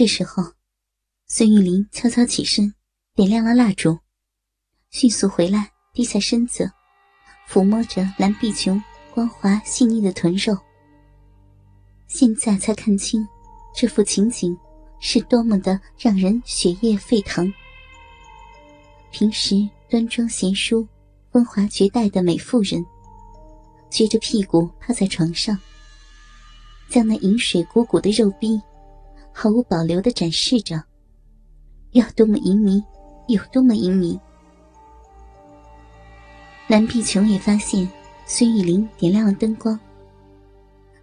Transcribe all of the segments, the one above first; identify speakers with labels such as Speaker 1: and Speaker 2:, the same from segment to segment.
Speaker 1: 这时候，孙玉玲悄悄起身，点亮了蜡烛，迅速回来，低下身子，抚摸着蓝碧琼光滑细腻的臀肉。现在才看清，这幅情景是多么的让人血液沸腾。平时端庄贤淑、风华绝代的美妇人，撅着屁股趴在床上，将那饮水鼓鼓的肉壁。毫无保留的展示着，要多么淫靡，有多么淫靡。蓝碧琼也发现孙玉玲点亮了灯光，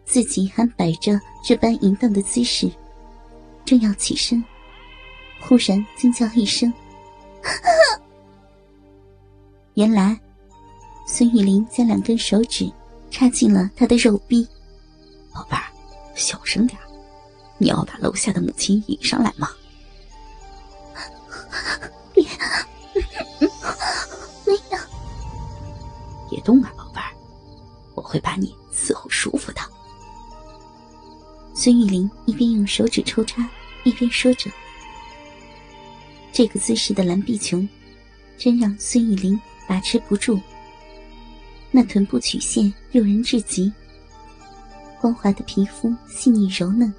Speaker 1: 自己还摆着这般淫荡的姿势，正要起身，忽然惊叫一声：“ 原来，孙玉玲将两根手指插进了他的肉壁。
Speaker 2: 宝贝儿，小声点你要把楼下的母亲引上来吗？
Speaker 1: 别，没有，
Speaker 2: 别动啊，宝贝儿，我会把你伺候舒服的。
Speaker 1: 孙玉玲一边用手指抽插，一边说着。这个姿势的蓝碧琼，真让孙玉玲把持不住。那臀部曲线诱人至极，光滑的皮肤细腻柔嫩。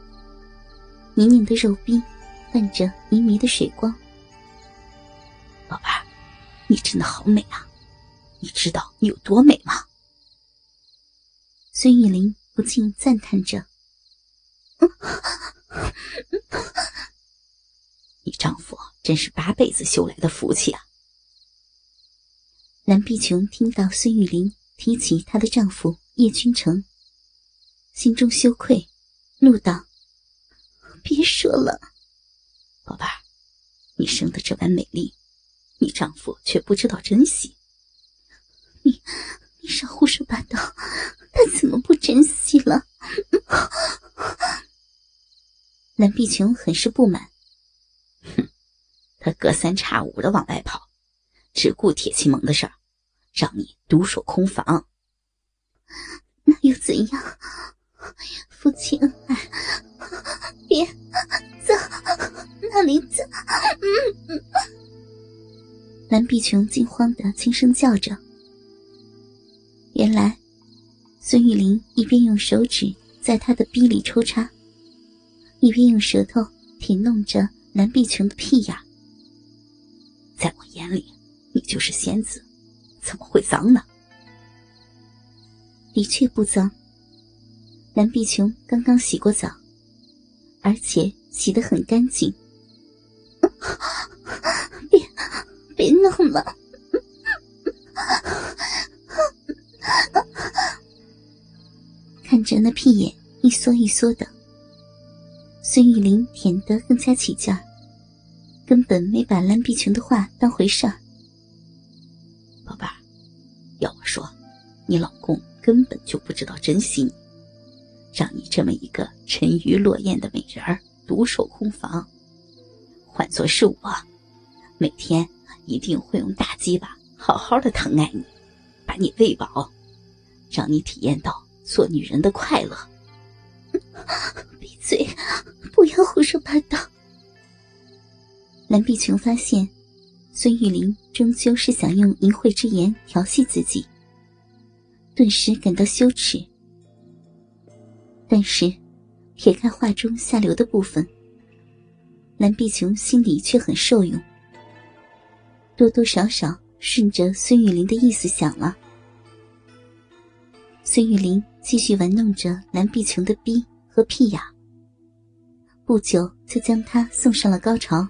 Speaker 1: 泥泞的肉壁，泛着迷迷的水光。
Speaker 2: 宝贝儿，你真的好美啊！你知道你有多美吗？
Speaker 1: 孙玉玲不禁赞叹着：“
Speaker 2: 你丈夫真是八辈子修来的福气啊！”
Speaker 1: 蓝碧琼听到孙玉玲提起她的丈夫叶君成，心中羞愧，怒道。别说了，
Speaker 2: 宝贝儿，你生的这般美丽，你丈夫却不知道珍惜。
Speaker 1: 你，你少胡说八道，他怎么不珍惜了？蓝碧琼很是不满。
Speaker 2: 哼，他隔三差五的往外跑，只顾铁器盟的事儿，让你独守空房。
Speaker 1: 那又怎样？夫妻恩爱，别走，那里走？嗯嗯蓝碧琼惊慌的轻声叫着。原来，孙玉玲一边用手指在他的逼里抽插，一边用舌头舔弄着蓝碧琼的屁眼。
Speaker 2: 在我眼里，你就是仙子，怎么会脏呢？
Speaker 1: 的确不脏。蓝碧琼刚刚洗过澡，而且洗得很干净。别，别弄了！看着那屁眼一缩一缩的，孙玉玲舔得更加起劲儿，根本没把蓝碧琼的话当回事儿。
Speaker 2: 宝贝儿，要我说，你老公根本就不知道珍惜你。让你这么一个沉鱼落雁的美人儿独守空房，换做是我，每天一定会用大鸡巴好好的疼爱你，把你喂饱，让你体验到做女人的快乐。
Speaker 1: 闭嘴，不要胡说八道。蓝碧琼发现，孙玉玲终究是想用淫秽之言调戏自己，顿时感到羞耻。但是，撇开话中下流的部分，蓝碧琼心里却很受用，多多少少顺着孙玉玲的意思想了。孙玉玲继续玩弄着蓝碧琼的逼和屁眼，不久就将她送上了高潮。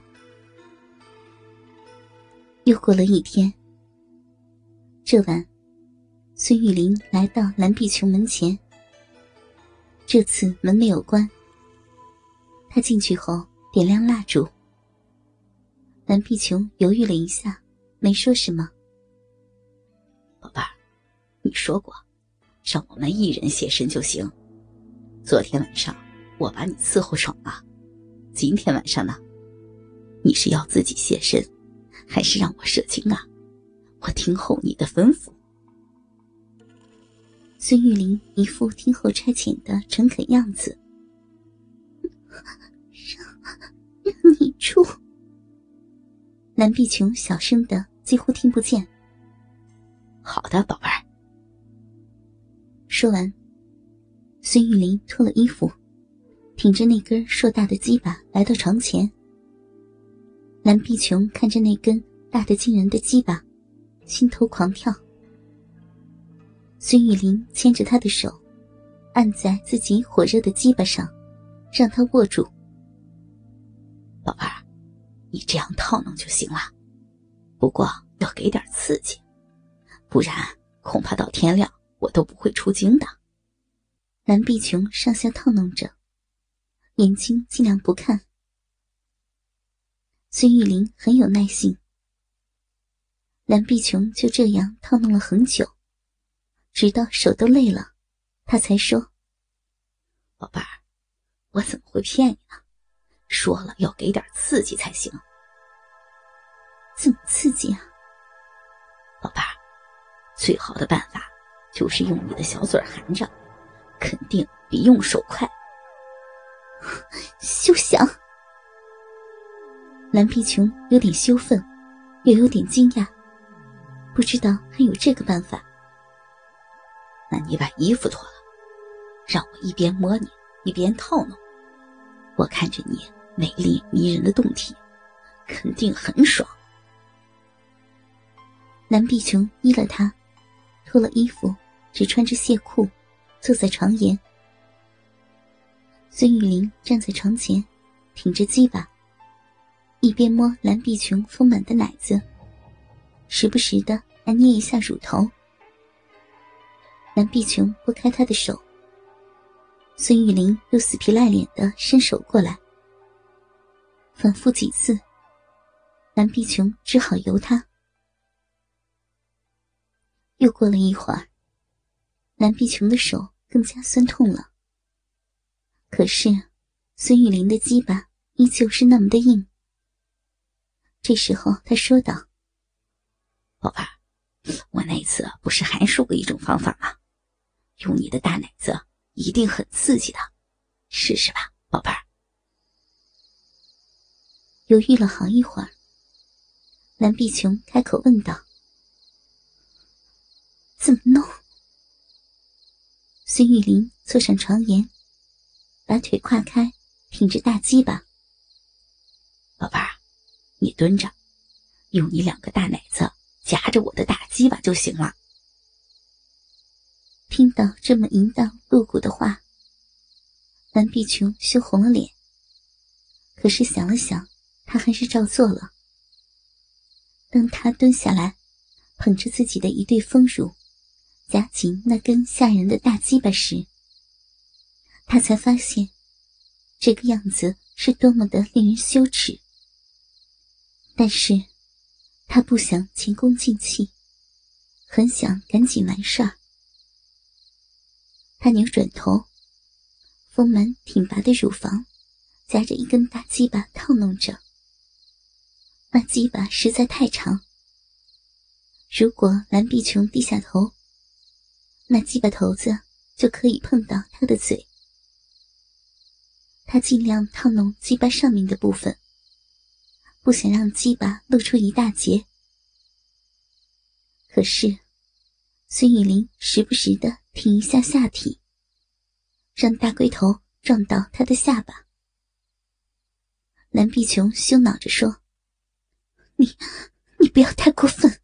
Speaker 1: 又过了一天，这晚，孙玉玲来到蓝碧琼门前。这次门没有关。他进去后点亮蜡烛。蓝碧琼犹豫了一下，没说什么。
Speaker 2: 宝贝儿，你说过，让我们一人现身就行。昨天晚上我把你伺候爽了，今天晚上呢？你是要自己现身，还是让我射精啊？我听候你的吩咐。
Speaker 1: 孙玉玲一副听候差遣的诚恳样子，让让你住蓝碧琼小声的几乎听不见。
Speaker 2: 好的，宝贝儿。
Speaker 1: 说完，孙玉玲脱了衣服，挺着那根硕大的鸡巴来到床前。蓝碧琼看着那根大的惊人的鸡巴，心头狂跳。孙玉玲牵着他的手，按在自己火热的鸡巴上，让他握住。
Speaker 2: 宝贝儿。你这样套弄就行了，不过要给点刺激，不然恐怕到天亮我都不会出京的。
Speaker 1: 蓝碧琼上下套弄着，眼睛尽量不看。孙玉玲很有耐心，蓝碧琼就这样套弄了很久，直到手都累了，他才说：“
Speaker 2: 宝贝儿，我怎么会骗你呢？”说了要给点刺激才行。
Speaker 1: 怎么刺激啊，
Speaker 2: 宝贝儿？最好的办法就是用你的小嘴含着，肯定比用手快。
Speaker 1: 休想！蓝皮琼有点羞愤，又有点惊讶，不知道还有这个办法。
Speaker 2: 那你把衣服脱了，让我一边摸你一边套弄。我看着你。美丽迷人的胴体，肯定很爽。
Speaker 1: 蓝碧琼依了他，脱了衣服，只穿着亵裤，坐在床沿。孙玉玲站在床前，挺着鸡巴，一边摸蓝碧琼丰满的奶子，时不时的还捏一下乳头。蓝碧琼拨开他的手，孙玉玲又死皮赖脸的伸手过来。反复几次，蓝碧琼只好由他。又过了一会儿，蓝碧琼的手更加酸痛了。可是，孙玉玲的鸡巴依旧是那么的硬。这时候，他说道：“
Speaker 2: 宝贝儿，我那次不是还说过一种方法吗？用你的大奶子，一定很刺激的，试试吧，宝贝儿。”
Speaker 1: 犹豫了好一会儿，蓝碧琼开口问道：“怎么弄？”孙玉玲坐上床沿，把腿跨开，挺着大鸡巴。
Speaker 2: 宝贝儿，你蹲着，用你两个大奶子夹着我的大鸡巴就行了。
Speaker 1: 听到这么淫荡露骨的话，蓝碧琼羞红了脸。可是想了想。他还是照做了。当他蹲下来，捧着自己的一对丰乳，夹紧那根吓人的大鸡巴时，他才发现，这个样子是多么的令人羞耻。但是，他不想前功尽弃，很想赶紧完事儿。他扭转头，丰满挺拔的乳房夹着一根大鸡巴套弄着。那鸡巴实在太长，如果蓝碧琼低下头，那鸡巴头子就可以碰到他的嘴。他尽量套弄鸡巴上面的部分，不想让鸡巴露出一大截。可是，孙雨林时不时的挺一下下体，让大龟头撞到他的下巴。蓝碧琼羞恼着说。你，你不要太过分！